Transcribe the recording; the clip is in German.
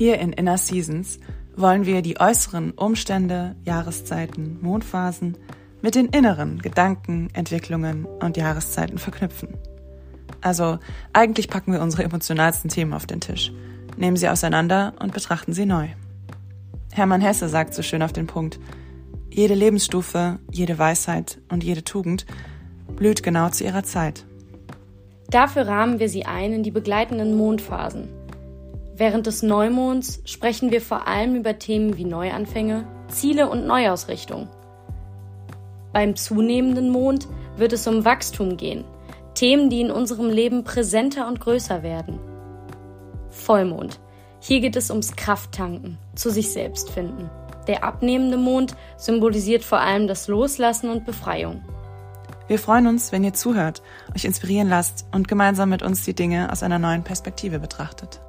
Hier in Inner Seasons wollen wir die äußeren Umstände, Jahreszeiten, Mondphasen mit den inneren Gedanken, Entwicklungen und Jahreszeiten verknüpfen. Also eigentlich packen wir unsere emotionalsten Themen auf den Tisch, nehmen sie auseinander und betrachten sie neu. Hermann Hesse sagt so schön auf den Punkt, jede Lebensstufe, jede Weisheit und jede Tugend blüht genau zu ihrer Zeit. Dafür rahmen wir sie ein in die begleitenden Mondphasen. Während des Neumonds sprechen wir vor allem über Themen wie Neuanfänge, Ziele und Neuausrichtung. Beim zunehmenden Mond wird es um Wachstum gehen, Themen, die in unserem Leben präsenter und größer werden. Vollmond. Hier geht es ums Krafttanken, zu sich selbst finden. Der abnehmende Mond symbolisiert vor allem das Loslassen und Befreiung. Wir freuen uns, wenn ihr zuhört, euch inspirieren lasst und gemeinsam mit uns die Dinge aus einer neuen Perspektive betrachtet.